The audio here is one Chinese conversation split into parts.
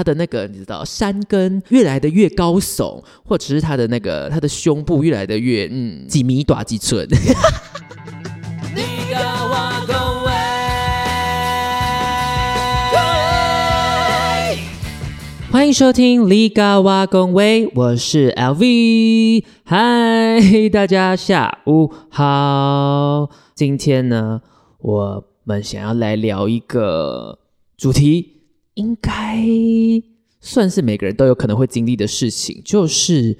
他的那个你知道山根越来的越高耸，或者是他的那个他的胸部越来的越嗯几米短几寸。欢迎收听《李嘎瓦公威》，我是 LV。嗨，大家下午好。今天呢，我们想要来聊一个主题，应该算是每个人都有可能会经历的事情，就是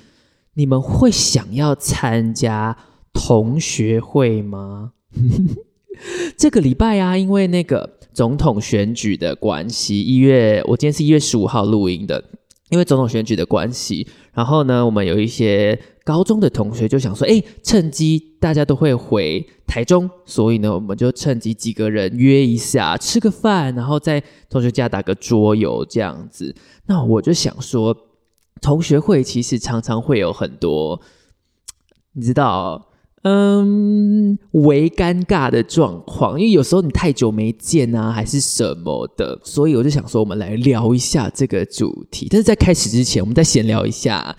你们会想要参加同学会吗？这个礼拜啊，因为那个。总统选举的关系，一月我今天是一月十五号录音的，因为总统选举的关系，然后呢，我们有一些高中的同学就想说，哎，趁机大家都会回台中，所以呢，我们就趁机几个人约一下吃个饭，然后在同学家打个桌游这样子。那我就想说，同学会其实常常会有很多，你知道。嗯，为尴尬的状况，因为有时候你太久没见啊，还是什么的，所以我就想说，我们来聊一下这个主题。但是在开始之前，我们再闲聊一下，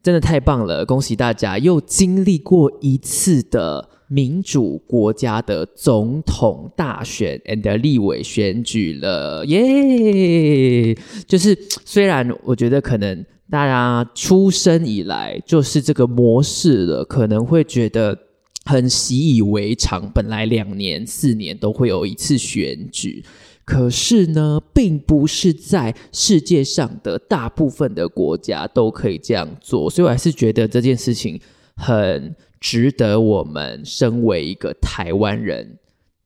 真的太棒了！恭喜大家又经历过一次的民主国家的总统大选 and 立委选举了，耶！就是虽然我觉得可能。大家出生以来就是这个模式了，可能会觉得很习以为常。本来两年、四年都会有一次选举，可是呢，并不是在世界上的大部分的国家都可以这样做。所以我还是觉得这件事情很值得我们身为一个台湾人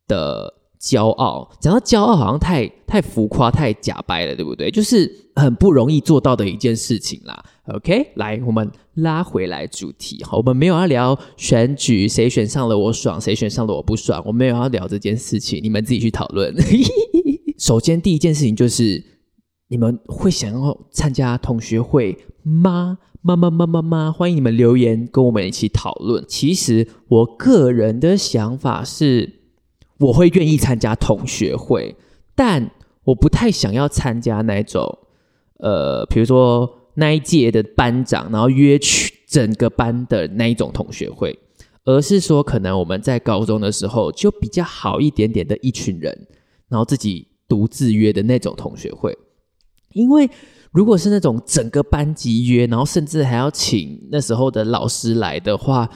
的。骄傲，讲到骄傲，好像太太浮夸、太假白了，对不对？就是很不容易做到的一件事情啦。OK，来，我们拉回来主题。好，我们没有要聊选举，谁选上了我爽，谁选上了我不爽。我没有要聊这件事情，你们自己去讨论。首先，第一件事情就是，你们会想要参加同学会吗？妈妈妈妈妈，欢迎你们留言跟我们一起讨论。其实，我个人的想法是。我会愿意参加同学会，但我不太想要参加那种，呃，比如说那一届的班长，然后约去整个班的那一种同学会，而是说可能我们在高中的时候就比较好一点点的一群人，然后自己独自约的那种同学会。因为如果是那种整个班级约，然后甚至还要请那时候的老师来的话。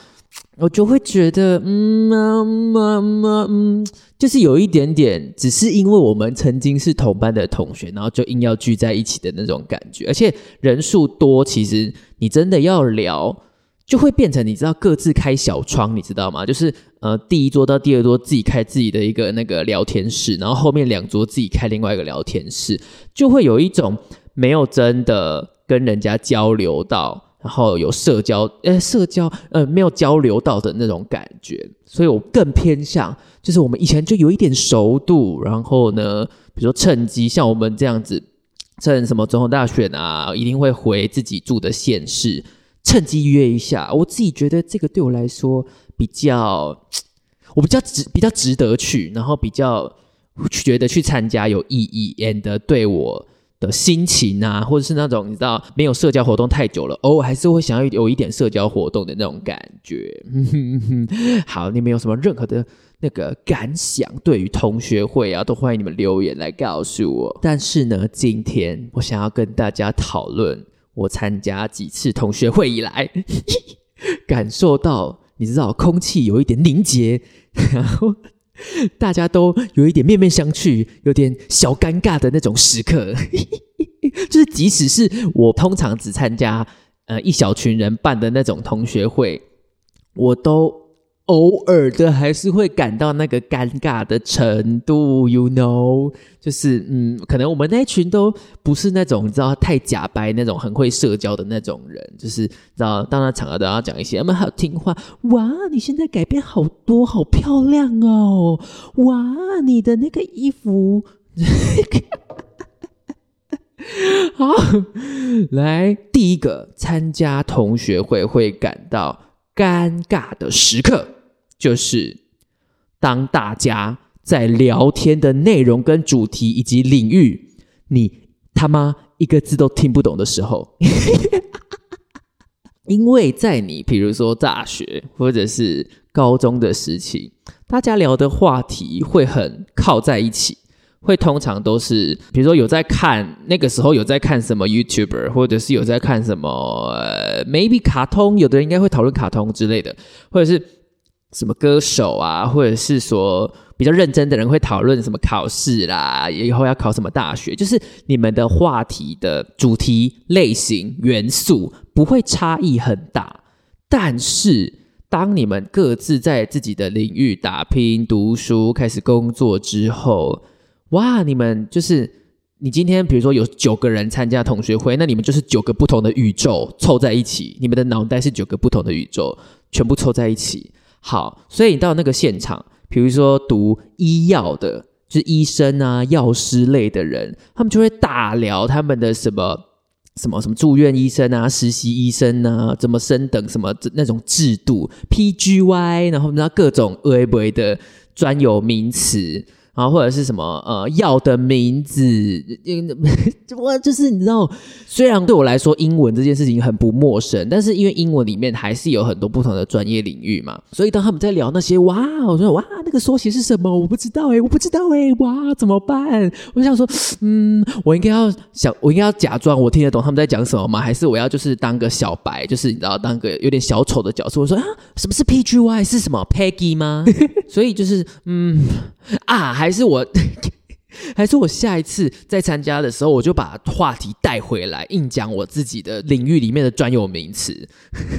我就会觉得，嗯，妈妈妈，嗯，就是有一点点，只是因为我们曾经是同班的同学，然后就硬要聚在一起的那种感觉。而且人数多，其实你真的要聊，就会变成你知道各自开小窗，你知道吗？就是呃，第一桌到第二桌自己开自己的一个那个聊天室，然后后面两桌自己开另外一个聊天室，就会有一种没有真的跟人家交流到。然后有社交，呃，社交，呃，没有交流到的那种感觉，所以我更偏向，就是我们以前就有一点熟度，然后呢，比如说趁机像我们这样子，趁什么总统大选啊，一定会回自己住的县市，趁机约一下。我自己觉得这个对我来说比较，我比较值，比较值得去，然后比较觉得去参加有意义，and 对我。的心情啊，或者是那种你知道没有社交活动太久了，偶尔还是会想要有一点社交活动的那种感觉。好，你们有什么任何的那个感想？对于同学会啊，都欢迎你们留言来告诉我。但是呢，今天我想要跟大家讨论，我参加几次同学会以来，感受到你知道空气有一点凝结，然后。大家都有一点面面相觑，有点小尴尬的那种时刻，就是即使是我通常只参加呃一小群人办的那种同学会，我都。偶尔的还是会感到那个尴尬的程度，you know，就是嗯，可能我们那群都不是那种你知道太假白那种很会社交的那种人，就是知道到那场合都要讲一些，我们好听话。哇，你现在改变好多，好漂亮哦！哇，你的那个衣服，好，来第一个参加同学会会感到尴尬的时刻。就是当大家在聊天的内容跟主题以及领域，你他妈一个字都听不懂的时候。因为在你比如说大学或者是高中的时期，大家聊的话题会很靠在一起。会通常都是，比如说有在看那个时候有在看什么 YouTuber，或者是有在看什么呃 maybe 卡通，有的人应该会讨论卡通之类的，或者是什么歌手啊，或者是说比较认真的人会讨论什么考试啦，以后要考什么大学，就是你们的话题的主题类型元素不会差异很大，但是当你们各自在自己的领域打拼、读书、开始工作之后。哇！你们就是你今天，比如说有九个人参加同学会，那你们就是九个不同的宇宙凑在一起，你们的脑袋是九个不同的宇宙，全部凑在一起。好，所以你到那个现场，比如说读医药的，就是医生啊、药师类的人，他们就会大聊他们的什么什么什么住院医生啊、实习医生啊、怎么升等什么那种制度 PGY，然后那各种 A V 的专有名词。然后或者是什么呃药的名字，我 就是你知道，虽然对我来说英文这件事情很不陌生，但是因为英文里面还是有很多不同的专业领域嘛，所以当他们在聊那些哇，我说哇那个缩写是什么？我不知道哎，我不知道哎，哇怎么办？我想说，嗯，我应该要想，我应该要假装我听得懂他们在讲什么吗？还是我要就是当个小白，就是你知道当个有点小丑的角色？我说啊，什么是 PGY 是什么 Peggy 吗？所以就是嗯啊还。还是我，还是我下一次再参加的时候，我就把话题带回来，硬讲我自己的领域里面的专有名词，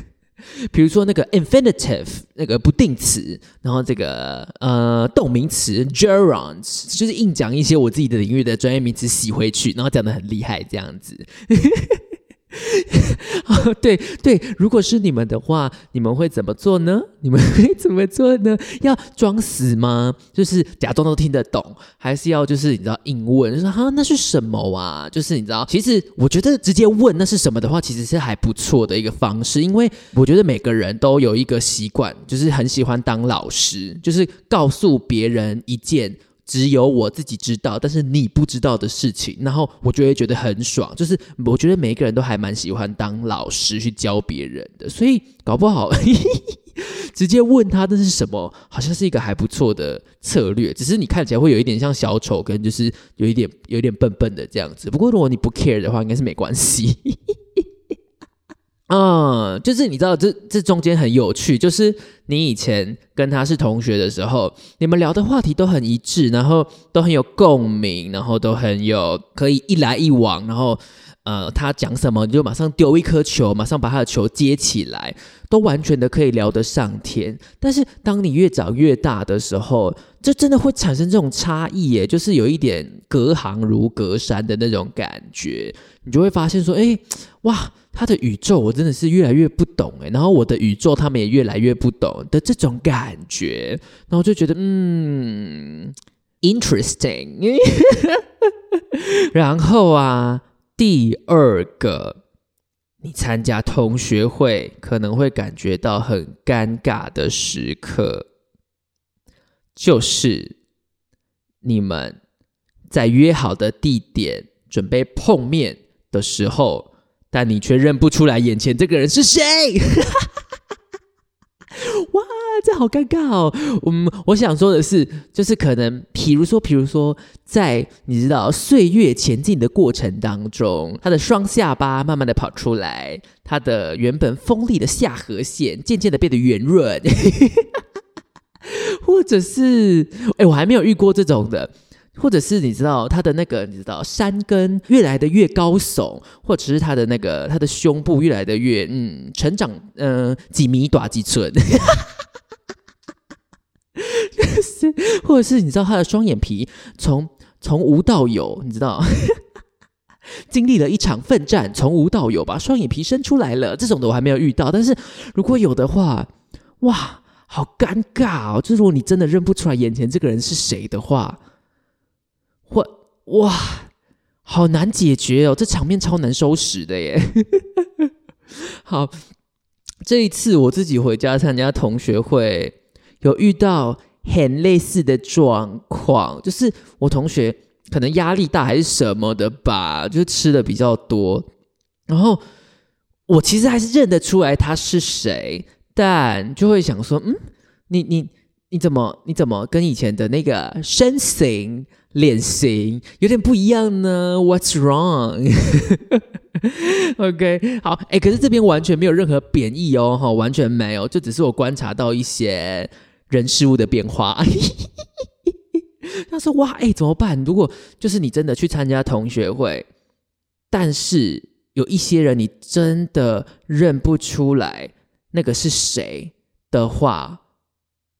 比如说那个 infinitive 那个不定词，然后这个呃动名词 gerunds，就是硬讲一些我自己的领域的专业名词洗回去，然后讲的很厉害这样子。哦对对，如果是你们的话，你们会怎么做呢？你们会怎么做呢？要装死吗？就是假装都听得懂，还是要就是你知道硬问，说哈那是什么啊？就是你知道，其实我觉得直接问那是什么的话，其实是还不错的一个方式，因为我觉得每个人都有一个习惯，就是很喜欢当老师，就是告诉别人一件。只有我自己知道，但是你不知道的事情，然后我就会觉得很爽。就是我觉得每一个人都还蛮喜欢当老师去教别人的，所以搞不好 直接问他这是什么，好像是一个还不错的策略。只是你看起来会有一点像小丑，跟就是有一点有一点笨笨的这样子。不过如果你不 care 的话，应该是没关系。嗯，就是你知道，这这中间很有趣，就是你以前跟他是同学的时候，你们聊的话题都很一致，然后都很有共鸣，然后都很有可以一来一往，然后呃，他讲什么你就马上丢一颗球，马上把他的球接起来，都完全的可以聊得上天。但是当你越长越大的时候，这真的会产生这种差异耶，就是有一点隔行如隔山的那种感觉，你就会发现说，哎，哇。他的宇宙我真的是越来越不懂诶，然后我的宇宙他们也越来越不懂的这种感觉，然后就觉得嗯，interesting。然后啊，第二个，你参加同学会可能会感觉到很尴尬的时刻，就是你们在约好的地点准备碰面的时候。但你却认不出来眼前这个人是谁？哇，这好尴尬哦！嗯，我想说的是，就是可能，比如说，比如说，在你知道岁月前进的过程当中，他的双下巴慢慢的跑出来，他的原本锋利的下颌线渐渐的变得圆润，或者是，哎，我还没有遇过这种的。或者是你知道他的那个，你知道山根越来的越高耸，或者是他的那个他的胸部越来的越嗯成长嗯几米短几寸，是 或者是你知道他的双眼皮从从无到有，你知道？经历了一场奋战，从无到有把双眼皮生出来了，这种的我还没有遇到，但是如果有的话，哇，好尴尬哦！就是如果你真的认不出来眼前这个人是谁的话。或哇，好难解决哦！这场面超难收拾的耶。好，这一次我自己回家参加同学会，有遇到很类似的状况，就是我同学可能压力大还是什么的吧，就吃的比较多。然后我其实还是认得出来他是谁，但就会想说，嗯，你你你怎么你怎么跟以前的那个身形脸型有点不一样呢？What's wrong？OK，好，哎，可是这边完全没有任何贬义哦，哈，完全没有，就只是我观察到一些人事物的变化。他说：“哇，哎，怎么办？如果就是你真的去参加同学会，但是有一些人你真的认不出来那个是谁的话，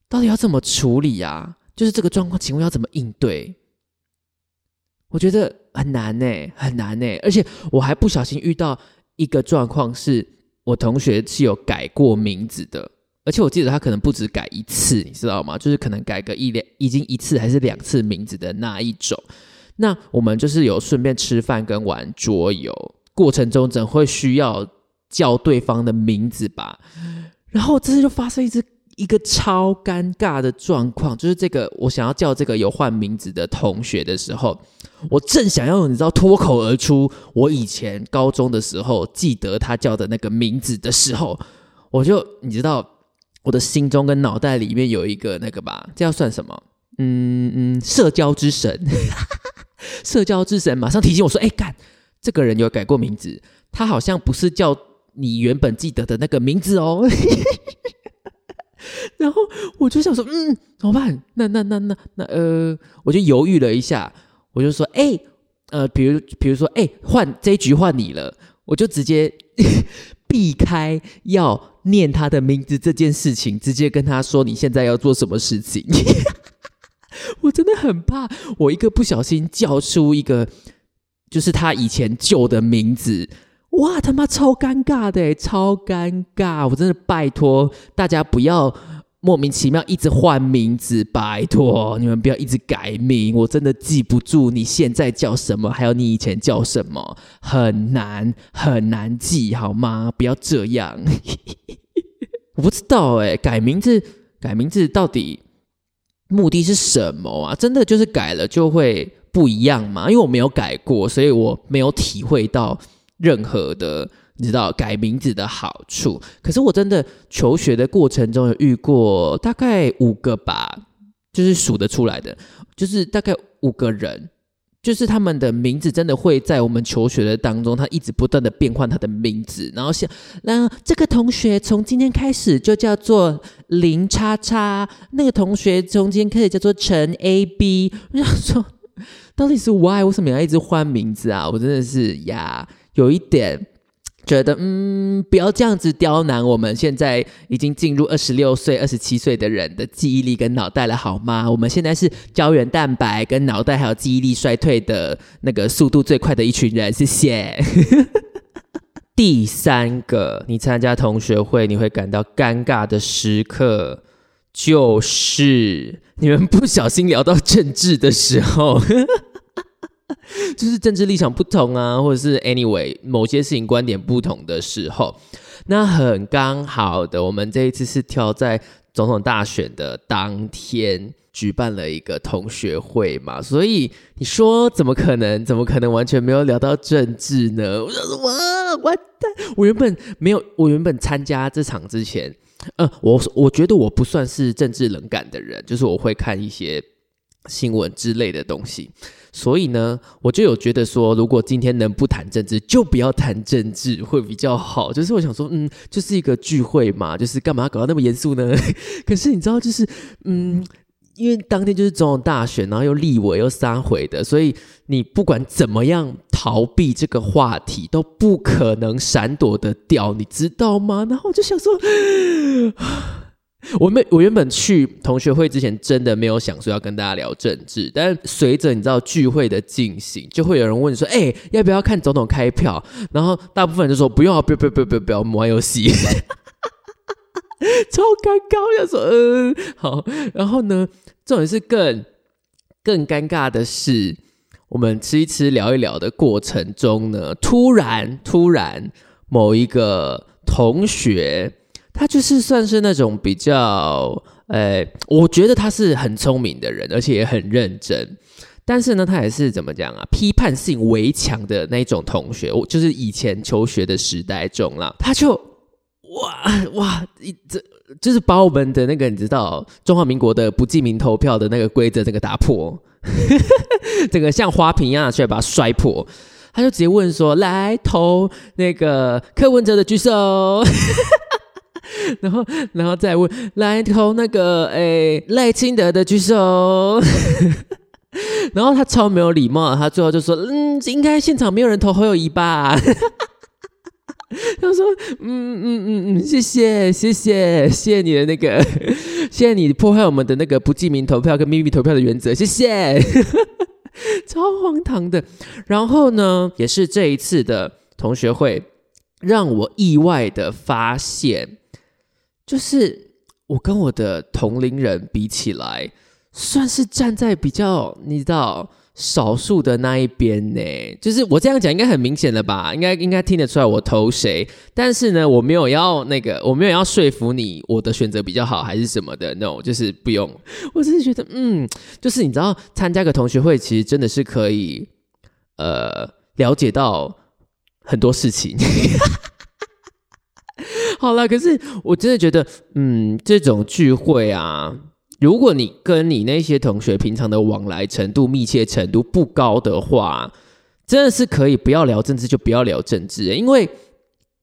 到底要怎么处理啊？就是这个状况，请问要怎么应对？我觉得很难呢，很难呢。而且我还不小心遇到一个状况，是我同学是有改过名字的。”而且我记得他可能不止改一次，你知道吗？就是可能改个一两，已经一次还是两次名字的那一种。那我们就是有顺便吃饭跟玩桌游过程中，怎会需要叫对方的名字吧？然后这次就发生一次一个超尴尬的状况，就是这个我想要叫这个有换名字的同学的时候，我正想要你知道脱口而出我以前高中的时候记得他叫的那个名字的时候，我就你知道。我的心中跟脑袋里面有一个那个吧，这要算什么？嗯嗯，社交之神，社交之神马上提醒我说：“哎，干，这个人有改过名字，他好像不是叫你原本记得的那个名字哦。”然后我就想说：“嗯，怎么办？那那那那那呃，我就犹豫了一下，我就说：哎，呃，比如比如说，哎，换这一局换你了，我就直接。”避开要念他的名字这件事情，直接跟他说你现在要做什么事情。我真的很怕，我一个不小心叫出一个就是他以前旧的名字，哇他妈超尴尬的，超尴尬！我真的拜托大家不要。莫名其妙一直换名字，拜托你们不要一直改名，我真的记不住你现在叫什么，还有你以前叫什么，很难很难记，好吗？不要这样。我不知道哎，改名字改名字到底目的是什么啊？真的就是改了就会不一样吗？因为我没有改过，所以我没有体会到任何的。你知道改名字的好处，可是我真的求学的过程中有遇过大概五个吧，就是数得出来的，就是大概五个人，就是他们的名字真的会在我们求学的当中，他一直不断的变换他的名字，然后像那这个同学从今天开始就叫做林叉叉，那个同学从今天开始叫做陈 A B，我想说到底是 why 为什么要一直换名字啊？我真的是呀，有一点。觉得嗯，不要这样子刁难我们现在已经进入二十六岁、二十七岁的人的记忆力跟脑袋了，好吗？我们现在是胶原蛋白跟脑袋还有记忆力衰退的那个速度最快的一群人，谢谢。第三个，你参加同学会你会感到尴尬的时刻，就是你们不小心聊到政治的时候。就是政治立场不同啊，或者是 anyway 某些事情观点不同的时候，那很刚好的，我们这一次是挑在总统大选的当天举办了一个同学会嘛，所以你说怎么可能？怎么可能完全没有聊到政治呢？我说哇，完蛋！我原本没有，我原本参加这场之前，呃，我我觉得我不算是政治冷感的人，就是我会看一些新闻之类的东西。所以呢，我就有觉得说，如果今天能不谈政治，就不要谈政治会比较好。就是我想说，嗯，就是一个聚会嘛，就是干嘛搞到那么严肃呢？可是你知道，就是嗯，因为当天就是总统大选，然后又立委又三回的，所以你不管怎么样逃避这个话题，都不可能闪躲得掉，你知道吗？然后我就想说。我们，我原本去同学会之前，真的没有想说要跟大家聊政治。但随着你知道聚会的进行，就会有人问说：“哎，要不要看总统开票？”然后大部分人就说：“不用啊，不要不要不要不要不要，我们玩游戏。”超尴尬，我想说嗯好。然后呢，重点是更更尴尬的是，我们吃一吃聊一聊的过程中呢，突然突然某一个同学。他就是算是那种比较，呃，我觉得他是很聪明的人，而且也很认真。但是呢，他也是怎么讲啊？批判性围强的那种同学，我就是以前求学的时代中啦，他就哇哇，这就是把我们的那个你知道中华民国的不记名投票的那个规则这个打破，整个像花瓶一样，去把它摔破。他就直接问说：“来投那个柯文哲的举手。” 然后，然后再问来投那个诶赖清德的举手，然后他超没有礼貌，他最后就说：“嗯，应该现场没有人投侯友谊吧？” 他说：“嗯嗯嗯嗯，谢谢谢谢谢谢你的那个，谢谢你破坏我们的那个不记名投票跟秘密投票的原则，谢谢，超荒唐的。然后呢，也是这一次的同学会，让我意外的发现。”就是我跟我的同龄人比起来，算是站在比较你知道少数的那一边呢。就是我这样讲应该很明显了吧？应该应该听得出来我投谁。但是呢，我没有要那个，我没有要说服你我的选择比较好还是什么的。No，就是不用。我只是觉得，嗯，就是你知道参加个同学会，其实真的是可以呃了解到很多事情。好了，可是我真的觉得，嗯，这种聚会啊，如果你跟你那些同学平常的往来程度、密切程度不高的话，真的是可以不要聊政治，就不要聊政治。因为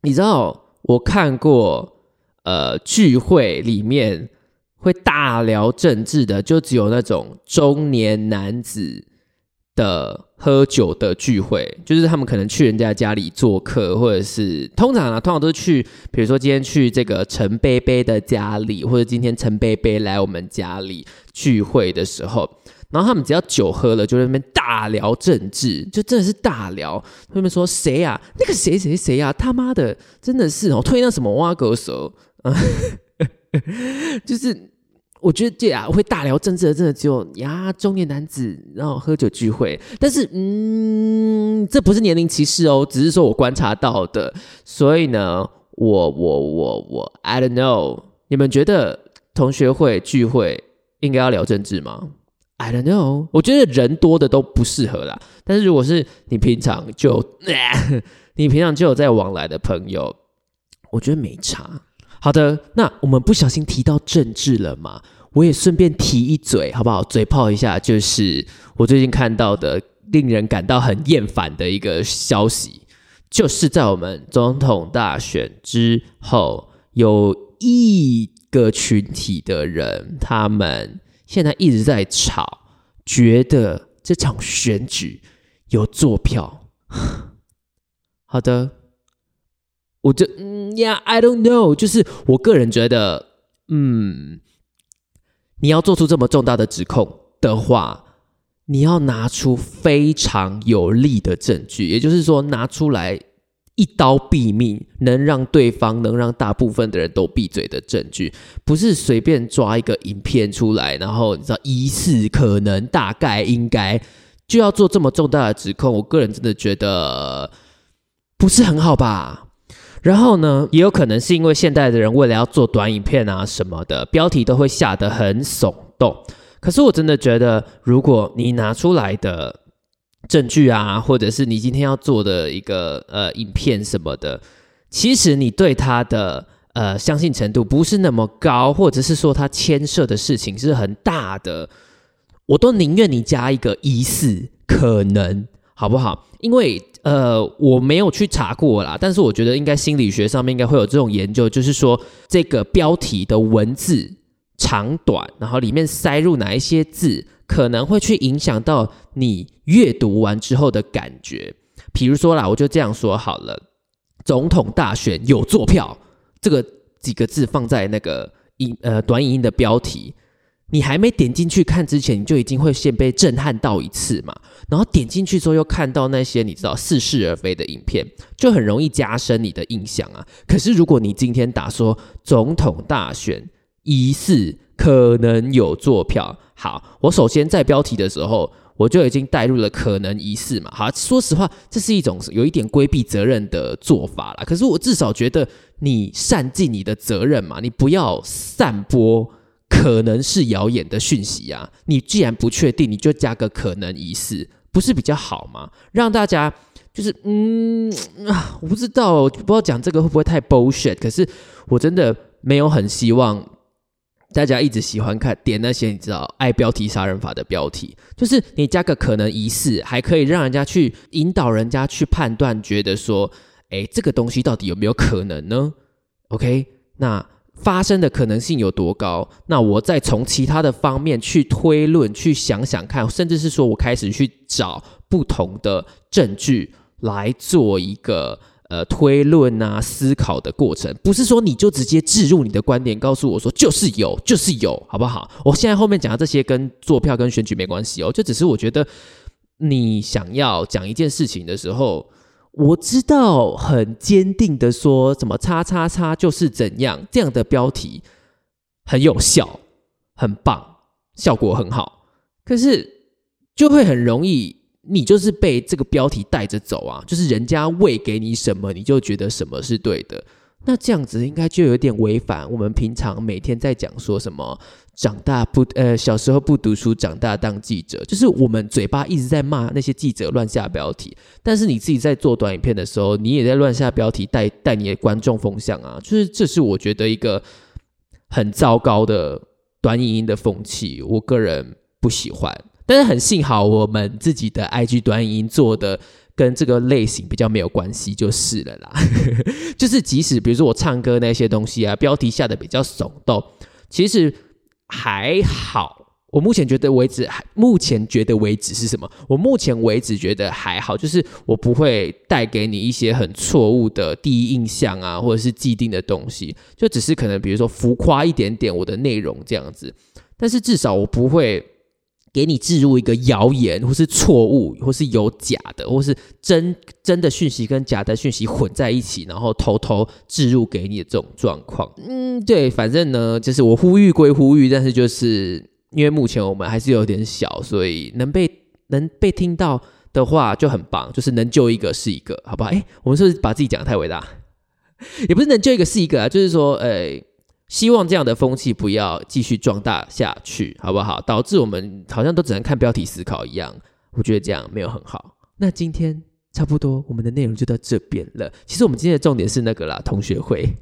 你知道，我看过，呃，聚会里面会大聊政治的，就只有那种中年男子。的喝酒的聚会，就是他们可能去人家家里做客，或者是通常啊，通常都是去，比如说今天去这个陈贝贝的家里，或者今天陈贝贝来我们家里聚会的时候，然后他们只要酒喝了，就在那边大聊政治，就真的是大聊。他们说谁呀？那个谁谁谁呀？他妈的，真的是哦，推那什么挖狗手，就是。我觉得这啊会大聊政治的，真的只有呀中年男子，然后喝酒聚会。但是，嗯，这不是年龄歧视哦，只是说我观察到的。所以呢，我我我我，I don't know，你们觉得同学会聚会应该要聊政治吗？I don't know，我觉得人多的都不适合啦。但是如果是你平常就，你平常就有在往来的朋友，我觉得没差。好的，那我们不小心提到政治了嘛？我也顺便提一嘴，好不好？嘴炮一下，就是我最近看到的令人感到很厌烦的一个消息，就是在我们总统大选之后，有一个群体的人，他们现在一直在吵，觉得这场选举有坐票。好的，我就。Yeah, I don't know。就是我个人觉得，嗯，你要做出这么重大的指控的话，你要拿出非常有力的证据，也就是说，拿出来一刀毙命，能让对方、能让大部分的人都闭嘴的证据，不是随便抓一个影片出来，然后你知道疑似、可能、大概、应该，就要做这么重大的指控。我个人真的觉得不是很好吧。然后呢，也有可能是因为现代的人为了要做短影片啊什么的，标题都会下得很耸动。可是我真的觉得，如果你拿出来的证据啊，或者是你今天要做的一个呃影片什么的，其实你对他的呃相信程度不是那么高，或者是说他牵涉的事情是很大的，我都宁愿你加一个疑似可能。好不好？因为呃，我没有去查过啦，但是我觉得应该心理学上面应该会有这种研究，就是说这个标题的文字长短，然后里面塞入哪一些字，可能会去影响到你阅读完之后的感觉。比如说啦，我就这样说好了：总统大选有坐票，这个几个字放在那个影呃短影音的标题。你还没点进去看之前，你就已经会先被震撼到一次嘛？然后点进去之后又看到那些你知道似是而非的影片，就很容易加深你的印象啊。可是如果你今天打说总统大选疑似可能有坐票，好，我首先在标题的时候我就已经带入了可能疑似嘛。好，说实话，这是一种有一点规避责任的做法啦。可是我至少觉得你善尽你的责任嘛，你不要散播。可能是谣言的讯息啊。你既然不确定，你就加个可能疑似，不是比较好吗？让大家就是嗯啊，我不知道，不知道讲这个会不会太 bullshit。可是我真的没有很希望。大家一直喜欢看点那些你知道爱标题杀人法的标题，就是你加个可能疑似，还可以让人家去引导人家去判断，觉得说，哎，这个东西到底有没有可能呢？OK，那发生的可能性有多高？那我再从其他的方面去推论，去想想看，甚至是说我开始去找不同的证据来做一个。呃，推论啊，思考的过程，不是说你就直接置入你的观点，告诉我说就是有，就是有，好不好？我现在后面讲的这些跟坐票跟选举没关系哦，就只是我觉得你想要讲一件事情的时候，我知道很坚定的说什么“叉叉叉”就是怎样，这样的标题很有效，很棒，效果很好，可是就会很容易。你就是被这个标题带着走啊，就是人家喂给你什么，你就觉得什么是对的。那这样子应该就有点违反我们平常每天在讲说什么长大不呃小时候不读书，长大当记者，就是我们嘴巴一直在骂那些记者乱下标题，但是你自己在做短影片的时候，你也在乱下标题，带带你的观众风向啊，就是这是我觉得一个很糟糕的短影音的风气，我个人不喜欢。但是很幸好，我们自己的 IG 短影音做的跟这个类型比较没有关系，就是了啦。就是即使比如说我唱歌那些东西啊，标题下的比较耸动，其实还好。我目前觉得为止，目前觉得为止是什么？我目前为止觉得还好，就是我不会带给你一些很错误的第一印象啊，或者是既定的东西，就只是可能比如说浮夸一点点我的内容这样子。但是至少我不会。给你置入一个谣言，或是错误，或是有假的，或是真真的讯息跟假的讯息混在一起，然后偷偷置入给你的这种状况。嗯，对，反正呢，就是我呼吁归呼吁，但是就是因为目前我们还是有点小，所以能被能被听到的话就很棒，就是能救一个是一个，好不好？哎，我们是不是把自己讲的太伟大？也不是能救一个是一个啊，就是说，哎。希望这样的风气不要继续壮大下去，好不好？导致我们好像都只能看标题思考一样，我觉得这样没有很好。那今天差不多我们的内容就到这边了。其实我们今天的重点是那个啦，同学会。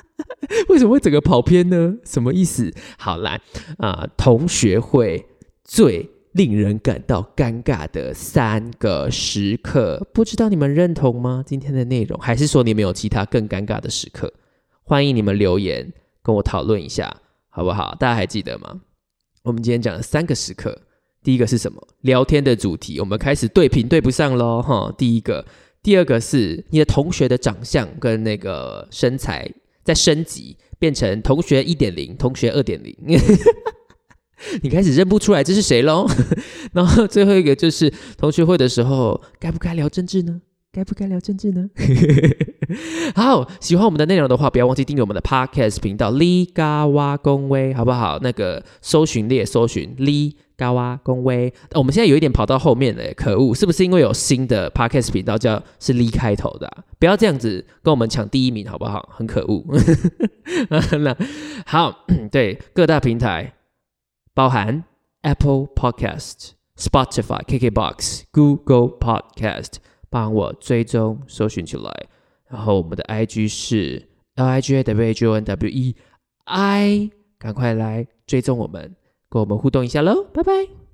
为什么会整个跑偏呢？什么意思？好来啊，同学会最令人感到尴尬的三个时刻，不知道你们认同吗？今天的内容，还是说你们有其他更尴尬的时刻？欢迎你们留言。跟我讨论一下好不好？大家还记得吗？我们今天讲了三个时刻，第一个是什么？聊天的主题，我们开始对频对不上喽，哈。第一个，第二个是你的同学的长相跟那个身材在升级，变成同学一点零、同学二点零，你开始认不出来这是谁喽。然后最后一个就是同学会的时候，该不该聊政治呢？该不该聊政治呢？好，喜欢我们的内容的话，不要忘记订阅我们的 Podcast 频道“李嘎哇公威”，好不好？那个搜寻列搜寻“李嘎哇公威”。我们现在有一点跑到后面了，可恶！是不是因为有新的 Podcast 频道叫是“李”开头的？不要这样子跟我们抢第一名，好不好？很可恶。那 好，对各大平台，包含 Apple Podcast、Spotify、KKBox、Google Podcast。帮我追踪搜寻起来，然后我们的 I G 是 L I G A W H O N W E I，赶快来追踪我们，跟我们互动一下喽，拜拜。